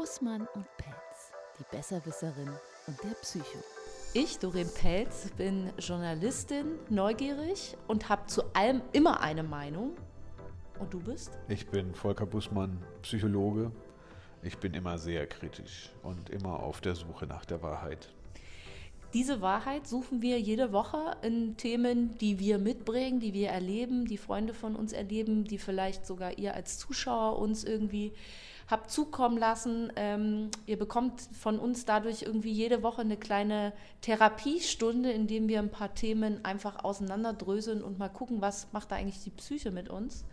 Bussmann und Pelz, die Besserwisserin und der Psycho. Ich, Doreen Pelz, bin Journalistin, neugierig und habe zu allem immer eine Meinung. Und du bist? Ich bin Volker Bussmann, Psychologe. Ich bin immer sehr kritisch und immer auf der Suche nach der Wahrheit. Diese Wahrheit suchen wir jede Woche in Themen, die wir mitbringen, die wir erleben, die Freunde von uns erleben, die vielleicht sogar ihr als Zuschauer uns irgendwie habt zukommen lassen. Ähm, ihr bekommt von uns dadurch irgendwie jede Woche eine kleine Therapiestunde, in dem wir ein paar Themen einfach auseinanderdröseln und mal gucken, was macht da eigentlich die Psyche mit uns.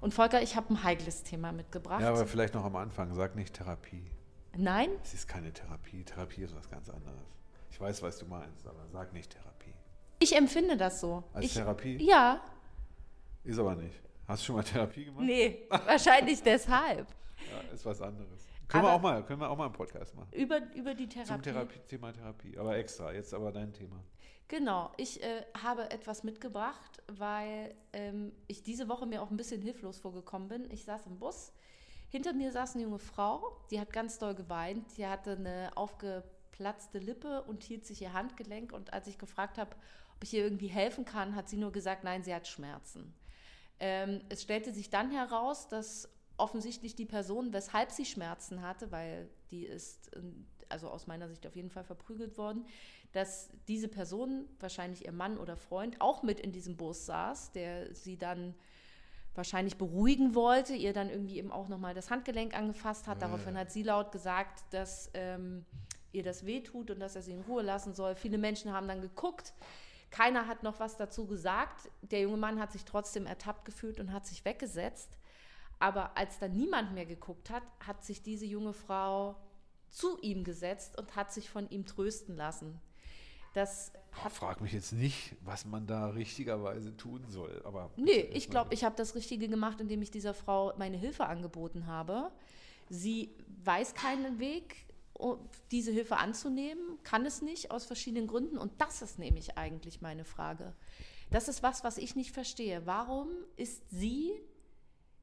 Und Volker, ich habe ein heikles Thema mitgebracht. Ja, aber vielleicht noch am Anfang, sag nicht Therapie. Nein? Es ist keine Therapie. Therapie ist was ganz anderes. Ich weiß, was du meinst, aber sag nicht Therapie. Ich empfinde das so. Als ich, Therapie? Ja. Ist aber nicht. Hast du schon mal Therapie gemacht? Nee, wahrscheinlich deshalb. Ja, ist was anderes. Können wir, auch mal, können wir auch mal einen Podcast machen. Über, über die Therapie. Zum Therapie, Thema Therapie. Aber extra. Jetzt aber dein Thema. Genau. Ich äh, habe etwas mitgebracht, weil ähm, ich diese Woche mir auch ein bisschen hilflos vorgekommen bin. Ich saß im Bus. Hinter mir saß eine junge Frau, die hat ganz doll geweint. Die hatte eine aufgeplatzte Lippe und hielt sich ihr Handgelenk. Und als ich gefragt habe, ob ich ihr irgendwie helfen kann, hat sie nur gesagt, nein, sie hat Schmerzen. Ähm, es stellte sich dann heraus, dass offensichtlich die Person, weshalb sie Schmerzen hatte, weil die ist, also aus meiner Sicht auf jeden Fall verprügelt worden, dass diese Person, wahrscheinlich ihr Mann oder Freund, auch mit in diesem Bus saß, der sie dann wahrscheinlich beruhigen wollte, ihr dann irgendwie eben auch nochmal das Handgelenk angefasst hat. Daraufhin hat sie laut gesagt, dass ähm, ihr das wehtut und dass er sie in Ruhe lassen soll. Viele Menschen haben dann geguckt. Keiner hat noch was dazu gesagt. Der junge Mann hat sich trotzdem ertappt gefühlt und hat sich weggesetzt. Aber als dann niemand mehr geguckt hat, hat sich diese junge Frau zu ihm gesetzt und hat sich von ihm trösten lassen. Das hat Frag mich jetzt nicht, was man da richtigerweise tun soll. Aber nee, ich glaube, ich habe das Richtige gemacht, indem ich dieser Frau meine Hilfe angeboten habe. Sie weiß keinen Weg, diese Hilfe anzunehmen, kann es nicht aus verschiedenen Gründen. Und das ist nämlich eigentlich meine Frage. Das ist was, was ich nicht verstehe. Warum ist sie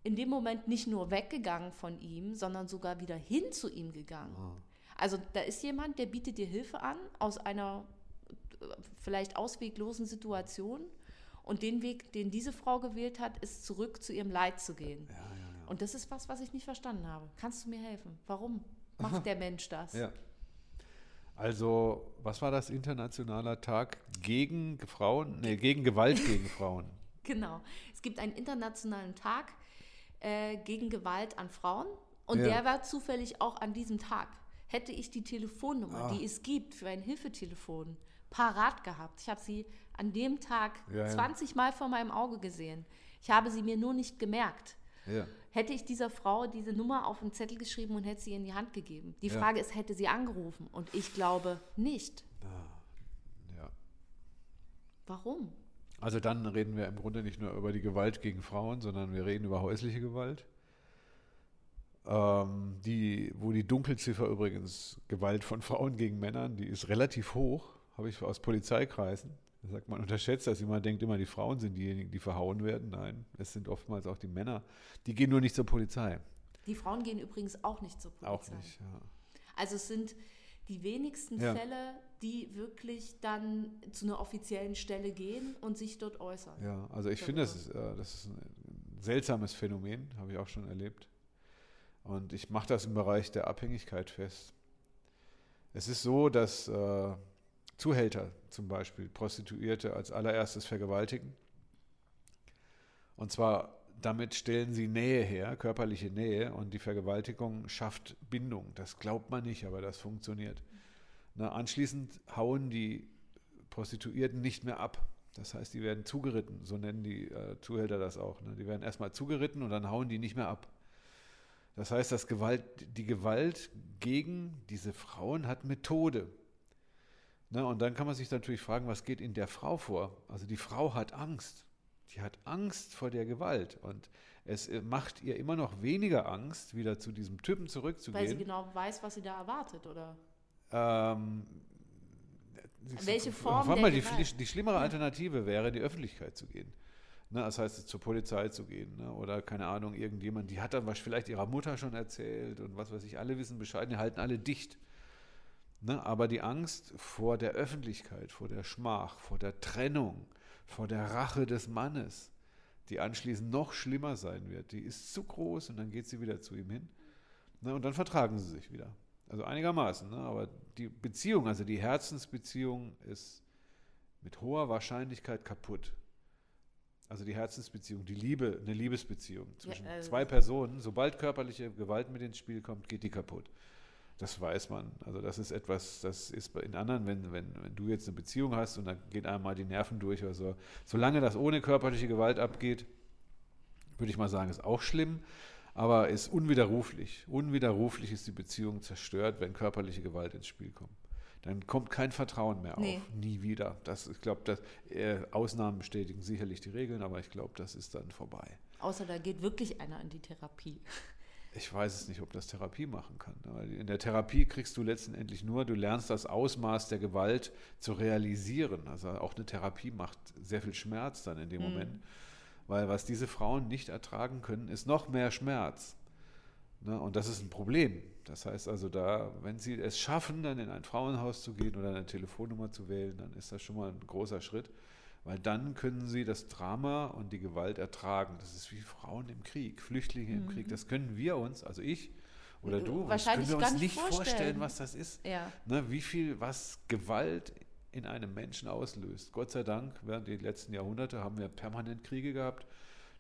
in dem Moment nicht nur weggegangen von ihm, sondern sogar wieder hin zu ihm gegangen. Oh. Also da ist jemand, der bietet dir Hilfe an aus einer äh, vielleicht ausweglosen Situation und den Weg, den diese Frau gewählt hat, ist zurück zu ihrem Leid zu gehen. Ja, ja, ja. Und das ist was, was ich nicht verstanden habe. Kannst du mir helfen? Warum macht der Mensch das? Ja. Also, was war das internationaler Tag gegen Frauen, nee, gegen Gewalt gegen Frauen? Genau. Es gibt einen internationalen Tag äh, gegen Gewalt an Frauen. Und ja. der war zufällig auch an diesem Tag. Hätte ich die Telefonnummer, Ach. die es gibt für ein Hilfetelefon, parat gehabt. Ich habe sie an dem Tag ja, 20 Mal vor meinem Auge gesehen. Ich habe sie mir nur nicht gemerkt. Hätte ich dieser Frau diese Nummer auf einen Zettel geschrieben und hätte sie in die Hand gegeben. Die Frage ist, hätte sie angerufen? Und ich glaube nicht. Ja. Warum? Also dann reden wir im Grunde nicht nur über die Gewalt gegen Frauen, sondern wir reden über häusliche Gewalt. Ähm, die, wo die Dunkelziffer übrigens Gewalt von Frauen gegen Männern, die ist relativ hoch, habe ich aus Polizeikreisen. Da sagt man, unterschätzt das immer, denkt immer, die Frauen sind diejenigen, die verhauen werden. Nein, es sind oftmals auch die Männer. Die gehen nur nicht zur Polizei. Die Frauen gehen übrigens auch nicht zur Polizei. Auch nicht, ja. Also es sind die wenigsten ja. Fälle, die wirklich dann zu einer offiziellen Stelle gehen und sich dort äußern. Ja, also ich finde, das ist, äh, das ist ein seltsames Phänomen, habe ich auch schon erlebt. Und ich mache das im Bereich der Abhängigkeit fest. Es ist so, dass äh, Zuhälter zum Beispiel Prostituierte als allererstes vergewaltigen. Und zwar damit stellen sie Nähe her, körperliche Nähe, und die Vergewaltigung schafft Bindung. Das glaubt man nicht, aber das funktioniert. Na, anschließend hauen die Prostituierten nicht mehr ab. Das heißt, die werden zugeritten, so nennen die äh, Zuhälter das auch. Ne? Die werden erstmal zugeritten und dann hauen die nicht mehr ab. Das heißt, dass Gewalt, die Gewalt gegen diese Frauen hat Methode. Ne? Und dann kann man sich natürlich fragen, was geht in der Frau vor? Also die Frau hat Angst. Die hat Angst vor der Gewalt und es äh, macht ihr immer noch weniger Angst, wieder zu diesem Typen zurückzugehen. Weil sie genau weiß, was sie da erwartet, oder? Ähm, Welche Form der mal, die, die, schlimmere Alternative wäre, in die Öffentlichkeit zu gehen. Ne, das heißt, zur Polizei zu gehen ne, oder keine Ahnung, irgendjemand, die hat dann was vielleicht ihrer Mutter schon erzählt und was weiß ich, alle wissen Bescheid, die halten alle dicht. Ne, aber die Angst vor der Öffentlichkeit, vor der Schmach, vor der Trennung, vor der Rache des Mannes, die anschließend noch schlimmer sein wird, die ist zu groß und dann geht sie wieder zu ihm hin. Ne, und dann vertragen sie sich wieder. Also einigermaßen, ne, aber die Beziehung, also die Herzensbeziehung ist mit hoher Wahrscheinlichkeit kaputt. Also die Herzensbeziehung, die Liebe, eine Liebesbeziehung zwischen ja, also zwei Personen, sobald körperliche Gewalt mit ins Spiel kommt, geht die kaputt. Das weiß man. Also das ist etwas, das ist in anderen, wenn, wenn, wenn du jetzt eine Beziehung hast und da geht einmal die Nerven durch oder so. Solange das ohne körperliche Gewalt abgeht, würde ich mal sagen, ist auch schlimm, aber ist unwiderruflich. Unwiderruflich ist die Beziehung zerstört, wenn körperliche Gewalt ins Spiel kommt dann kommt kein Vertrauen mehr nee. auf. Nie wieder. Das, ich glaube, äh, Ausnahmen bestätigen sicherlich die Regeln, aber ich glaube, das ist dann vorbei. Außer da geht wirklich einer in die Therapie. Ich weiß es nicht, ob das Therapie machen kann. Weil in der Therapie kriegst du letztendlich nur, du lernst das Ausmaß der Gewalt zu realisieren. Also auch eine Therapie macht sehr viel Schmerz dann in dem mhm. Moment. Weil was diese Frauen nicht ertragen können, ist noch mehr Schmerz. Ne? Und das ist ein Problem. Das heißt also, da, wenn Sie es schaffen, dann in ein Frauenhaus zu gehen oder eine Telefonnummer zu wählen, dann ist das schon mal ein großer Schritt, weil dann können Sie das Drama und die Gewalt ertragen. Das ist wie Frauen im Krieg, Flüchtlinge im mhm. Krieg. Das können wir uns, also ich oder du, Wahrscheinlich können wir uns nicht vorstellen. vorstellen, was das ist. Ja. Ne, wie viel, was Gewalt in einem Menschen auslöst. Gott sei Dank, während die letzten Jahrhunderte haben wir permanent Kriege gehabt.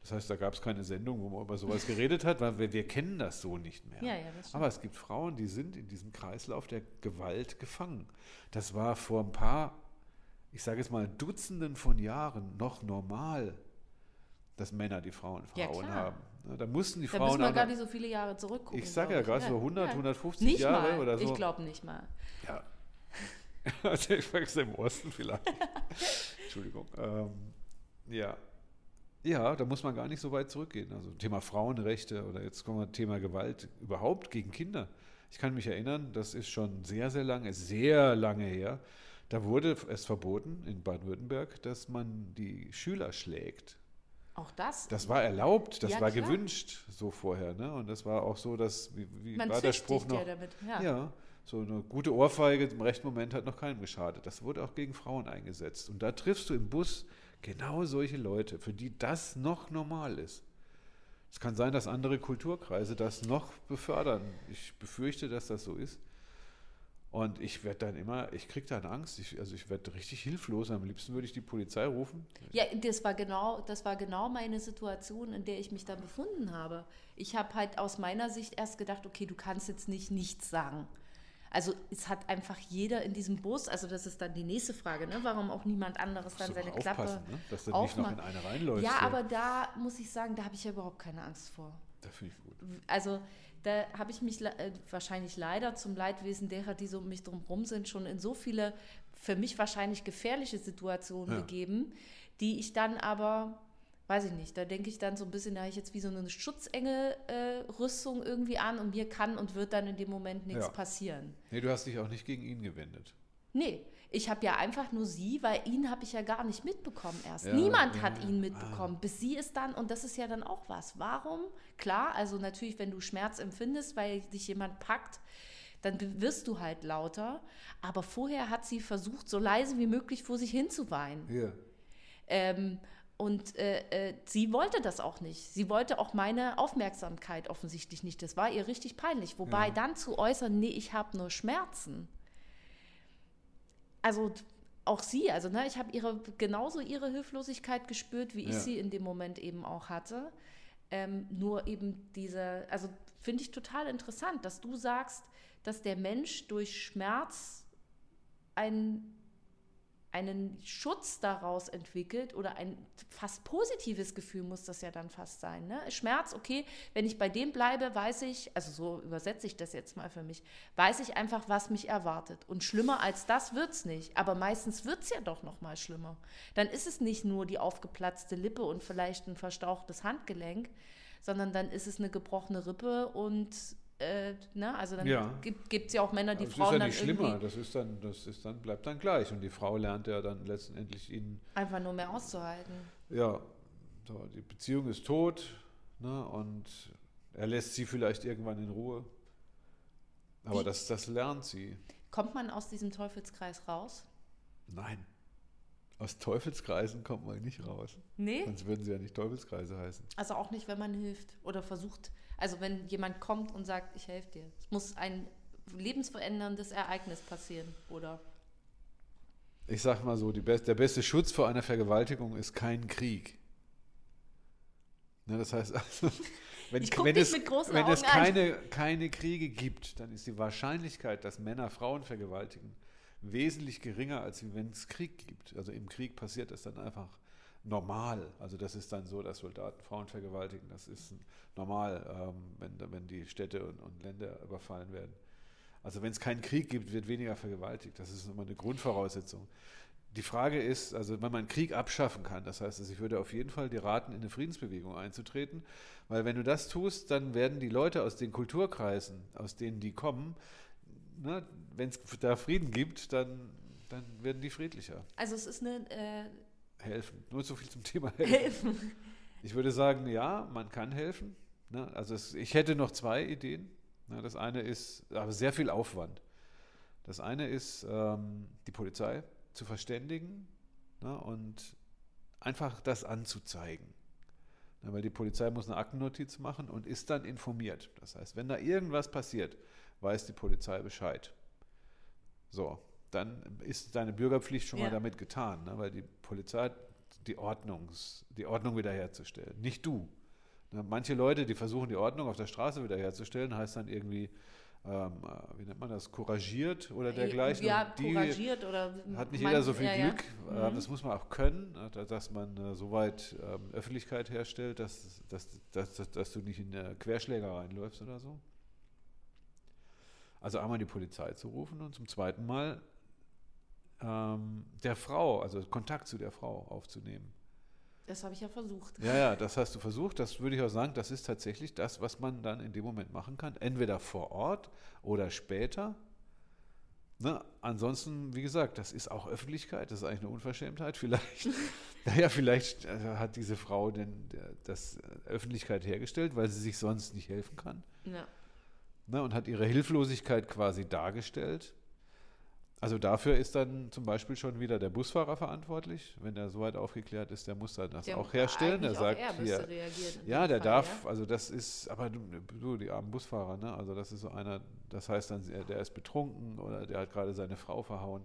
Das heißt, da gab es keine Sendung, wo man über sowas geredet hat, weil wir, wir kennen das so nicht mehr. Ja, ja, Aber es gibt Frauen, die sind in diesem Kreislauf der Gewalt gefangen. Das war vor ein paar, ich sage jetzt mal Dutzenden von Jahren noch normal, dass Männer die Frauen Frauen ja, haben. Da mussten die da Frauen. Da müssen wir gar nicht so viele Jahre zurückgucken. Ich sage ja gerade so 100, ja. 150 nicht Jahre mal. oder so. Ich glaube nicht mal. Ja. ich vergesse im Osten vielleicht. Entschuldigung. Ähm, ja, ja, da muss man gar nicht so weit zurückgehen. Also Thema Frauenrechte oder jetzt kommen wir Thema Gewalt überhaupt gegen Kinder. Ich kann mich erinnern, das ist schon sehr, sehr lange, sehr lange her. Da wurde es verboten in Baden-Württemberg, dass man die Schüler schlägt. Auch das? Das war erlaubt, das ja, war klar. gewünscht so vorher. Ne? Und das war auch so, dass, wie, wie war der Spruch noch? Ja, damit. Ja. ja, so eine gute Ohrfeige im rechten Moment hat noch keinem geschadet. Das wurde auch gegen Frauen eingesetzt. Und da triffst du im Bus Genau solche Leute, für die das noch normal ist. Es kann sein, dass andere Kulturkreise das noch befördern. Ich befürchte, dass das so ist. Und ich werde dann immer, ich kriege dann Angst, ich, also ich werde richtig hilflos. Am liebsten würde ich die Polizei rufen. Ja, das war, genau, das war genau meine Situation, in der ich mich dann befunden habe. Ich habe halt aus meiner Sicht erst gedacht, okay, du kannst jetzt nicht nichts sagen. Also es hat einfach jeder in diesem Bus, also das ist dann die nächste Frage, ne? warum auch niemand anderes dann seine Klappe ne? Dass du nicht noch in eine reinläufst. Ja, so. aber da muss ich sagen, da habe ich ja überhaupt keine Angst vor. Da finde ich gut. Also da habe ich mich äh, wahrscheinlich leider zum Leidwesen derer, die so um mich drumherum sind, schon in so viele für mich wahrscheinlich gefährliche Situationen ja. begeben, die ich dann aber weiß ich nicht, da denke ich dann so ein bisschen, da habe ich jetzt wie so eine Schutzengel-Rüstung äh, irgendwie an und mir kann und wird dann in dem Moment nichts ja. passieren. Nee, du hast dich auch nicht gegen ihn gewendet. Nee, ich habe ja einfach nur sie, weil ihn habe ich ja gar nicht mitbekommen erst. Ja, Niemand ja, hat ihn mitbekommen, ah. bis sie ist dann, und das ist ja dann auch was. Warum? Klar, also natürlich, wenn du Schmerz empfindest, weil dich jemand packt, dann wirst du halt lauter. Aber vorher hat sie versucht, so leise wie möglich vor sich hinzuweinen. Ja. Ähm, und äh, äh, sie wollte das auch nicht. Sie wollte auch meine Aufmerksamkeit offensichtlich nicht. Das war ihr richtig peinlich. Wobei ja. dann zu äußern, nee, ich habe nur Schmerzen. Also auch sie, also ne, ich habe ihre genauso ihre Hilflosigkeit gespürt, wie ich ja. sie in dem Moment eben auch hatte. Ähm, nur eben diese, also finde ich total interessant, dass du sagst, dass der Mensch durch Schmerz ein einen Schutz daraus entwickelt oder ein fast positives Gefühl muss das ja dann fast sein. Ne? Schmerz, okay, wenn ich bei dem bleibe, weiß ich, also so übersetze ich das jetzt mal für mich, weiß ich einfach, was mich erwartet. Und schlimmer als das wird es nicht. Aber meistens wird es ja doch noch mal schlimmer. Dann ist es nicht nur die aufgeplatzte Lippe und vielleicht ein verstauchtes Handgelenk, sondern dann ist es eine gebrochene Rippe und äh, ne? Also dann ja. gibt es ja auch Männer, die das Frauen ist ja nicht schlimmer, das ist dann, das ist dann, bleibt dann gleich. Und die Frau lernt ja dann letztendlich ihn. Einfach nur mehr auszuhalten. Ja, So, die Beziehung ist tot ne, und er lässt sie vielleicht irgendwann in Ruhe. Aber das, das lernt sie. Kommt man aus diesem Teufelskreis raus? Nein. Aus Teufelskreisen kommt man nicht raus. Nee. Sonst würden sie ja nicht Teufelskreise heißen. Also auch nicht, wenn man hilft oder versucht. Also wenn jemand kommt und sagt, ich helfe dir. Es muss ein lebensveränderndes Ereignis passieren, oder? Ich sag mal so, die best, der beste Schutz vor einer Vergewaltigung ist kein Krieg. Ne, das heißt, also, wenn, wenn es, mit großen wenn es keine, keine Kriege gibt, dann ist die Wahrscheinlichkeit, dass Männer Frauen vergewaltigen, wesentlich geringer, als wenn es Krieg gibt. Also im Krieg passiert das dann einfach normal. Also das ist dann so, dass Soldaten Frauen vergewaltigen. Das ist normal, ähm, wenn, wenn die Städte und, und Länder überfallen werden. Also wenn es keinen Krieg gibt, wird weniger vergewaltigt. Das ist immer eine Grundvoraussetzung. Die Frage ist, also wenn man Krieg abschaffen kann, das heißt, ich würde auf jeden Fall dir raten, in eine Friedensbewegung einzutreten, weil wenn du das tust, dann werden die Leute aus den Kulturkreisen, aus denen die kommen, ne, wenn es da Frieden gibt, dann, dann werden die friedlicher. Also es ist eine äh, Helfen. Nur so viel zum Thema helfen. Helfen. Ich würde sagen, ja, man kann helfen. Ne? Also es, ich hätte noch zwei Ideen. Ne? Das eine ist, aber sehr viel Aufwand. Das eine ist, ähm, die Polizei zu verständigen ne? und einfach das anzuzeigen. Ne? Weil die Polizei muss eine Aktennotiz machen und ist dann informiert. Das heißt, wenn da irgendwas passiert, weiß die Polizei Bescheid. So, dann ist deine Bürgerpflicht schon Ja. mal damit getan, ne? weil die Polizei hat die, Ordnungs, die Ordnung wiederherzustellen, nicht du. Ne? Manche Leute, die versuchen, die Ordnung auf der Straße wiederherzustellen, heißt dann irgendwie, ähm, äh, wie nennt man das, couragiert oder dergleichen. Ja, die couragiert oder hat nicht jeder so viel ja, ja. Glück. Äh, Mhm. Das muss man auch können, äh, da- dass man äh, soweit ähm, Öffentlichkeit herstellt, dass, dass, dass, dass, du nicht in äh, Querschläger reinläufst oder so. Also einmal die Polizei zu rufen und zum zweiten Mal ähm, der Frau, also Kontakt zu der Frau aufzunehmen. Das habe ich ja versucht. Ja, ja, das hast du versucht. Das würde ich auch sagen, das ist tatsächlich das, was man dann in dem Moment machen kann. Entweder vor Ort oder später. Ne? Ansonsten, wie gesagt, das ist auch Öffentlichkeit, das ist eigentlich eine Unverschämtheit. Vielleicht, naja, vielleicht äh, hat diese Frau denn äh, das äh, Öffentlichkeit hergestellt, weil sie sich sonst nicht helfen kann. Ja. Ne? Und hat ihre Hilflosigkeit quasi dargestellt. Also dafür ist dann zum Beispiel schon wieder der Busfahrer verantwortlich. Wenn er soweit aufgeklärt ist, der muss dann das Der- auch herstellen. Der sagt, er hier, ja, der Fall, darf, ja. also das ist, aber du, du, die armen Busfahrer, ne? Also das ist so einer, das heißt dann, der ist betrunken oder der hat gerade seine Frau verhauen.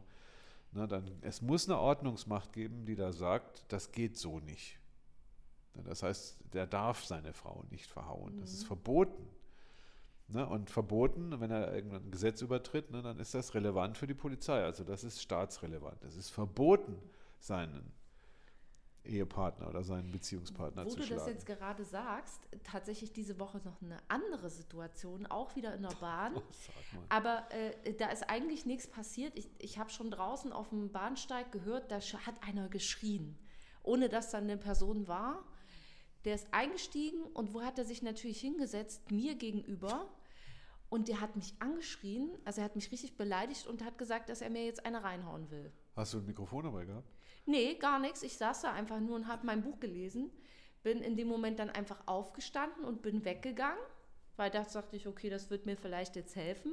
Ne, dann, es muss eine Ordnungsmacht geben, die da sagt, das geht so nicht. Ne, Das heißt, der darf seine Frau nicht verhauen. Das ist Mhm. verboten. Ne, und verboten, wenn er irgendein Gesetz übertritt, ne, dann ist das relevant für die Polizei. Also das ist staatsrelevant. Es ist verboten, seinen Ehepartner oder seinen Beziehungspartner Wo zu du schlagen. das jetzt gerade sagst, tatsächlich diese Woche noch eine andere Situation, auch wieder in der Bahn. Oh, sag mal. Aber äh, da ist eigentlich nichts passiert. Ich, ich habe schon draußen auf dem Bahnsteig gehört, da hat einer geschrien, ohne dass dann eine Person war. Der ist eingestiegen und wo hat er sich natürlich hingesetzt? Mir gegenüber. Und der hat mich angeschrien, also er hat mich richtig beleidigt und hat gesagt, dass er mir jetzt eine reinhauen will. Hast du ein Mikrofon dabei gehabt? Nee, gar nichts. Ich saß da einfach nur und habe mein Buch gelesen. Bin in dem Moment dann einfach aufgestanden und bin weggegangen, weil da dachte ich, okay, das wird mir vielleicht jetzt helfen.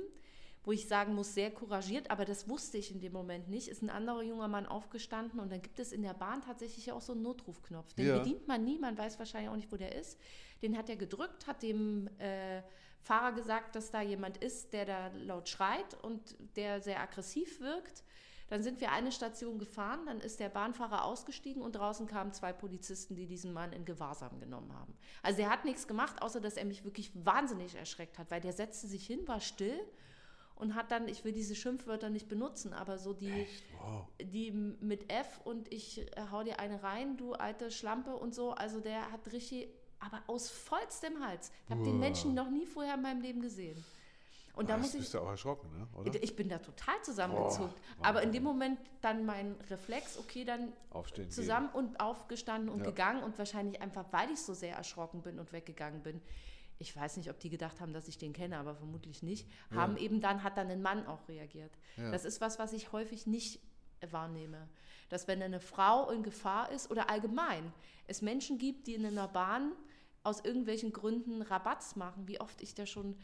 Wo ich sagen muss, sehr couragiert, aber das wusste ich in dem Moment nicht. Ist ein anderer junger Mann aufgestanden und dann gibt es in der Bahn tatsächlich auch so einen Notrufknopf. Den Ja. bedient man nie, man weiß wahrscheinlich auch nicht, wo der ist. Den hat er gedrückt, hat dem äh, Fahrer gesagt, dass da jemand ist, der da laut schreit und der sehr aggressiv wirkt. Dann sind wir eine Station gefahren, dann ist der Bahnfahrer ausgestiegen und draußen kamen zwei Polizisten, die diesen Mann in Gewahrsam genommen haben. Also er hat nichts gemacht, außer dass er mich wirklich wahnsinnig erschreckt hat, weil der setzte sich hin, war still und hat dann, ich will diese Schimpfwörter nicht benutzen, aber so die? Wow. die mit F und ich äh, hau dir eine rein, du alte Schlampe und so. Also der hat richtig, aber aus vollstem Hals. Ich habe den. Menschen noch nie vorher in meinem Leben gesehen. Und da Ah, muss ich, bist du auch erschrocken, ne? oder? ich bin da total zusammengezuckt. Boah, aber in dem Moment dann mein Reflex, okay, dann Aufstehen. gehen. zusammen und aufgestanden und Ja. gegangen und wahrscheinlich einfach, weil ich so sehr erschrocken bin und weggegangen bin. Ich weiß nicht, ob die gedacht haben, dass ich den kenne, aber vermutlich nicht. Ja. Haben eben dann, hat dann ein Mann auch reagiert. Ja. Das ist was, was ich häufig nicht wahrnehme. Dass wenn eine Frau in Gefahr ist oder allgemein es Menschen gibt, die in einer Bahn aus irgendwelchen Gründen Rabatz machen, wie oft ich da schon,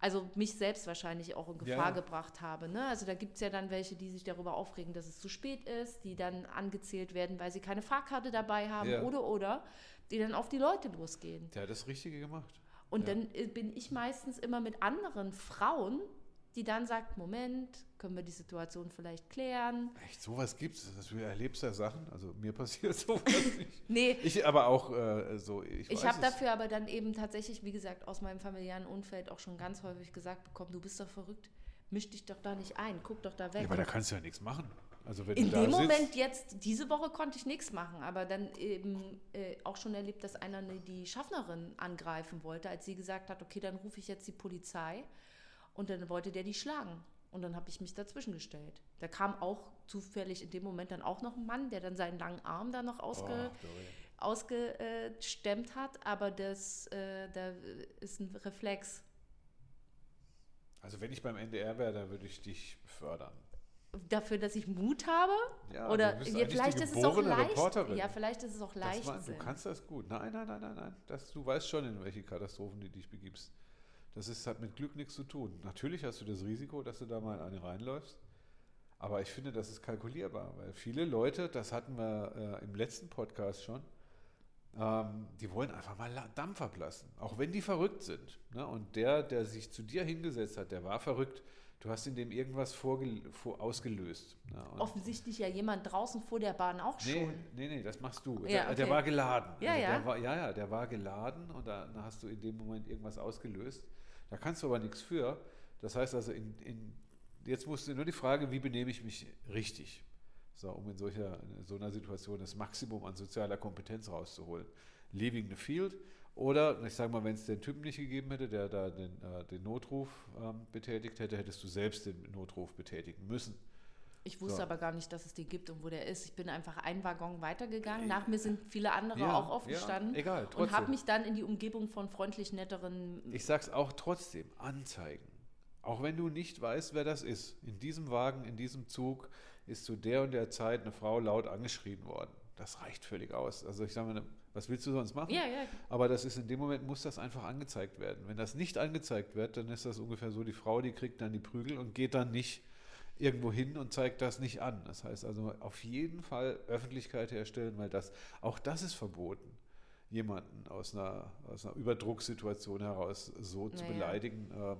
also mich selbst wahrscheinlich auch in Gefahr Ja. gebracht habe. Ne? Also da gibt es ja dann welche, die sich darüber aufregen, dass es zu spät ist, die dann angezählt werden, weil sie keine Fahrkarte dabei haben Ja. oder oder, die dann auf die Leute losgehen. Der hat das Richtige gemacht. Und Ja. dann äh, bin ich meistens immer mit anderen Frauen, die dann sagt, Moment, können wir die Situation vielleicht klären? Echt, sowas gibt's. Das- Du erlebst ja Sachen. Also mir passiert sowas nicht. Nee, Ich aber auch äh, so. Ich, ich habe es. dafür aber dann eben tatsächlich, wie gesagt, aus meinem familiären Umfeld auch schon ganz häufig gesagt bekommen, du bist doch verrückt, misch dich doch da nicht ein, guck doch da weg. Ja, aber da kannst du ja nichts machen. Also wenn In dem Moment jetzt, diese Woche konnte ich nichts machen, aber dann eben äh, auch schon erlebt, dass einer ne- die Schaffnerin angreifen wollte, als sie gesagt hat, okay, dann rufe ich jetzt die Polizei und dann wollte der die schlagen. Und dann habe ich mich dazwischen gestellt. Da kam auch zufällig in dem Moment dann auch noch ein Mann, der dann seinen langen Arm da noch ausge, Oh, ausgestemmt hat, aber das äh, da ist ein Reflex. Also wenn ich beim NDR wäre, dann würde ich dich fördern. Dafür, dass ich Mut habe? Ja, Oder ja, vielleicht ist es auch leicht. Reporterin. Ja, vielleicht ist es auch leicht. war, du kannst das gut. Nein, nein, nein, nein, nein. Das, du weißt schon, in welche Katastrophen du dich begibst. Das ist, hat mit Glück nichts zu tun. Natürlich hast du das Risiko, dass du da mal in eine reinläufst. Aber ich finde, das ist kalkulierbar, weil viele Leute, das hatten wir äh, im letzten Podcast schon, ähm, die wollen einfach mal Dampf ablassen, auch wenn die verrückt sind. Ne? Und der, der sich zu dir hingesetzt hat, der war verrückt. Du hast in dem irgendwas vorge vor ausgelöst. Ne? Und- Offensichtlich ja jemand draußen vor der Bahn auch Nee, schon. nee, nee, das machst du. Ja, der, der okay. war geladen. Ja, also ja. Der war, ja, ja, der war geladen und da, da hast du in dem Moment irgendwas ausgelöst. Da kannst du aber nichts für. Das heißt also, in, in, jetzt musst du nur die Frage, wie benehme ich mich richtig? So, um in solcher, in so einer Situation das Maximum an sozialer Kompetenz rauszuholen. Leaving the field. Oder, ich sage mal, wenn es den Typen nicht gegeben hätte, der da den, äh, den Notruf ähm, betätigt hätte, hättest du selbst den Notruf betätigen müssen. Ich wusste So. aber gar nicht, dass es den gibt und wo der ist. Ich bin einfach einen Waggon weitergegangen. Nach mir sind viele andere Ja, auch aufgestanden. ja, egal, und trotzdem. habe mich dann in die Umgebung von freundlich netteren. Ich sag's auch trotzdem, anzeigen. Auch wenn du nicht weißt, wer das ist. In diesem Wagen, in diesem Zug ist zu der und der Zeit eine Frau laut angeschrien worden. Das reicht völlig aus. Also ich sage mal, was willst du sonst machen? Ja, ja. Aber das ist in dem Moment muss das einfach angezeigt werden. Wenn das nicht angezeigt wird, dann ist das ungefähr so, die Frau, die kriegt dann die Prügel und geht dann nicht irgendwo hin und zeigt das nicht an. Das heißt also auf jeden Fall Öffentlichkeit herstellen, weil das auch das ist verboten, jemanden aus einer, aus einer Überdrucksituation heraus so zu Naja. beleidigen. Ähm,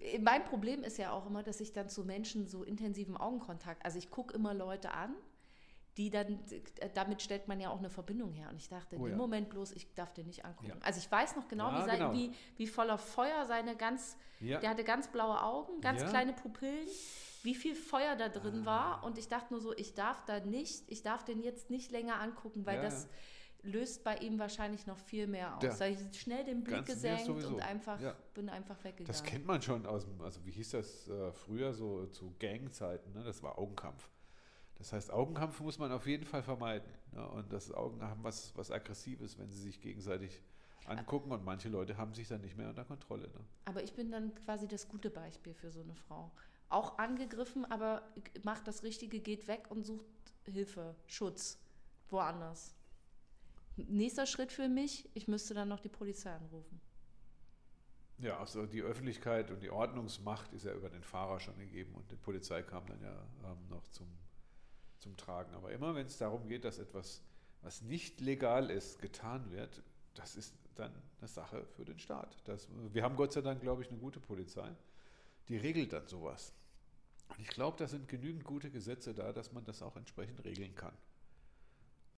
Äh, Mein Problem ist ja auch immer, dass ich dann zu Menschen so intensiven Augenkontakt, also ich gucke immer Leute an, die dann, damit stellt man ja auch eine Verbindung her. Und ich dachte, in Oh dem ja. Moment bloß, ich darf den nicht angucken. Ja. Also ich weiß noch genau, Ja, wie, sein, genau. Wie, wie voller Feuer seine ganz, der hatte ganz blaue Augen, ganz kleine Pupillen, wie viel Feuer da drin Ah. war. Und ich dachte nur so, ich darf da nicht, ich darf den jetzt nicht länger angucken, weil das löst bei ihm wahrscheinlich noch viel mehr aus. Ja. Da habe ich schnell den Blick Ganz gesenkt und einfach, Ja. bin einfach weggegangen. Das kennt man schon aus dem, also wie hieß das äh, früher so zu Gangzeiten, ne? das war Augenkampf. Das heißt, Augenkampf muss man auf jeden Fall vermeiden. Ne? Und das Augen haben was, was Aggressives, wenn sie sich gegenseitig angucken und manche Leute haben sich dann nicht mehr unter Kontrolle. Ne? Aber ich bin dann quasi das gute Beispiel für so eine Frau. Auch angegriffen, aber macht das Richtige, geht weg und sucht Hilfe, Schutz woanders. Nächster Schritt für mich, ich müsste dann noch die Polizei anrufen. Ja, also die Öffentlichkeit und die Ordnungsmacht ist ja über den Fahrer schon gegeben und die Polizei kam dann ja ähm, noch zum, zum Tragen. Aber immer wenn es darum geht, dass etwas, was nicht legal ist, getan wird, das ist dann eine Sache für den Staat. Das, wir haben Gott sei Dank, glaube ich, eine gute Polizei, die regelt dann sowas. Und ich glaube, da sind genügend gute Gesetze da, dass man das auch entsprechend regeln kann.